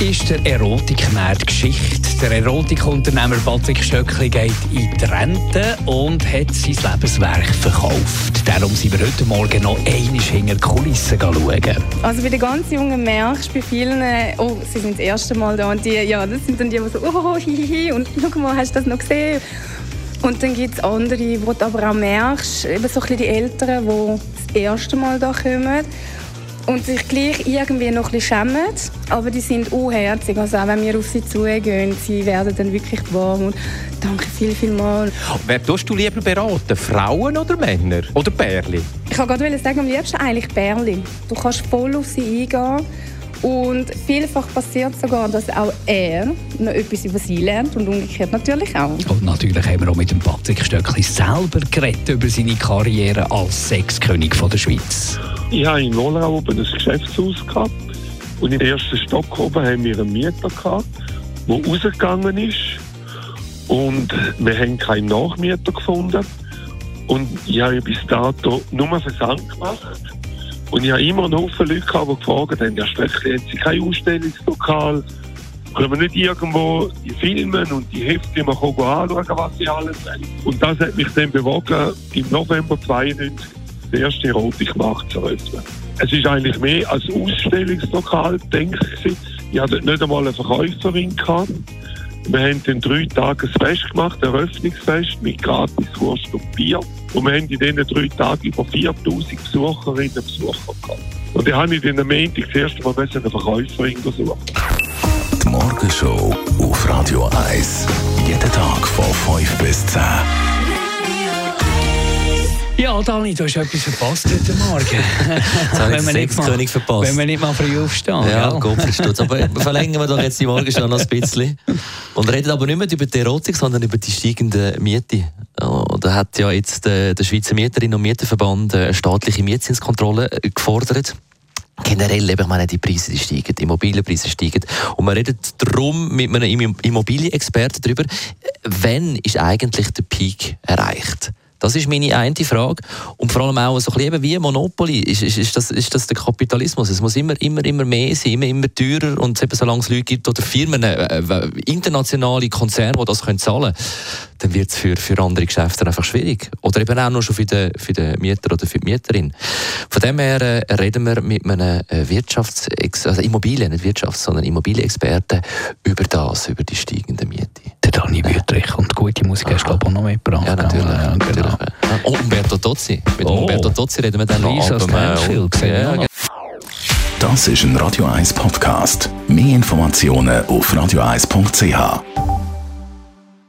ist der Erotikmarkt Geschichte. Der Erodikunternehmer Patrick Stöckli geht in die Rente und hat sein Lebenswerk verkauft. Darum sind wir heute Morgen noch einmal hinter die Kulissen schauen. Also bei den ganz Jungen merkst du bei vielen, oh, sie sind das erste Mal da und die, ja, das sind dann die, die so, oh, hihihi, und schau mal, hast du das noch gesehen? Und dann gibt es andere, wo du aber auch merkst, eben so ein bisschen die Älteren, die das erste Mal da kommen und sich gleich irgendwie noch ein bisschen schämen, aber die sind unherzig. Also auch wenn wir auf sie zugehen, sie werden dann wirklich warm und danke viel, viel mal. Wer tust du lieber beraten? Frauen oder Männer? Oder Bärli? Ich wollte gerade sagen, am liebsten eigentlich Bärli. Du kannst voll auf sie eingehen und vielfach passiert sogar, dass auch er noch etwas über sie lernt und umgekehrt natürlich auch. Und natürlich haben wir auch mit dem Patrick Stöckli selber geredet über seine Karriere als Sexkönig von der Schweiz. Ich habe in Wohlau oben ein Geschäftshaus gehabt und im ersten Stock oben haben wir einen Mieter gehabt, der rausgegangen ist und wir haben keinen Nachmieter gefunden und ich habe bis dato nur Versand gemacht und ich habe immer einen Haufen Leute gehabt, die gefragt haben, ja Stöckli, haben Sie kein Ausstellungslokal? Können wir nicht irgendwo die filmen und die Hefte mal anschauen, was sie alles haben? Und das hat mich dann bewogen, im November 92 den ersten Erotikmarkt zu eröffnen. Es ist eigentlich mehr als Ausstellungslokal, denke ich. Ich hatte nicht einmal eine Verkäuferin gehabt. Wir haben dann drei Tage ein Fest gemacht, ein Eröffnungsfest mit gratis Wurst und Bier. Und wir haben in diesen drei Tagen über 4000 Besucherinnen und Besucher gehabt. Und dann habe ich dann am Montag das erste Mal eine Verkäuferin gesucht. Die Morgenshow auf Radio 1. Jeden Tag von 5 bis 10. Ja, Dani, du hast etwas verpasst heute Morgen. Jetzt habe ich den Sexkönig verpasst. Wenn wir nicht mal früh aufstehen. Ja, gell? Gott verstutzt. Aber verlängern wir doch jetzt die Morgen schon noch ein bisschen. Und reden aber nicht mehr über die Erotik, sondern über die steigende Miete. Ja, Da hat ja jetzt äh, der Schweizer Mieterinnen und Mieterverband äh, eine staatliche Mietzinskontrolle äh, gefordert. Generell, ich meine, die Preise die steigen, die Immobilienpreise steigen. Und man redet darum mit einem Immo- Immobilienexperten darüber, äh, wann ist eigentlich der Peak erreicht? Das ist meine eine Frage. Und vor allem auch so ein bisschen wie Monopoly. Ist, ist, ist, das, ist das der Kapitalismus? Es muss immer, immer, immer mehr sein, immer, immer teurer. Und eben, solange es Leute gibt oder Firmen, äh, äh, internationale Konzerne, die das können zahlen können, dann wird es für, für andere Geschäfte einfach schwierig. Oder eben auch nur schon für den, für den Mieter oder für die Mieterin. Von dem her äh, reden wir mit einem äh, Wirtschafts-, also Immobilien, nicht Wirtschafts-, sondern Immobilienexperten über das, über die steigende Miete. Der Dani Wüttrich und gute Musik hast du glaube ich, auch noch mitgebracht. Ja, natürlich. Ja. Oh, Umberto Tozzi. Mit Oh. Umberto Tozzi reden wir dann noch. Ab dem, ja. Das ist ein Radio 1 Podcast. Mehr Informationen auf radio1.ch.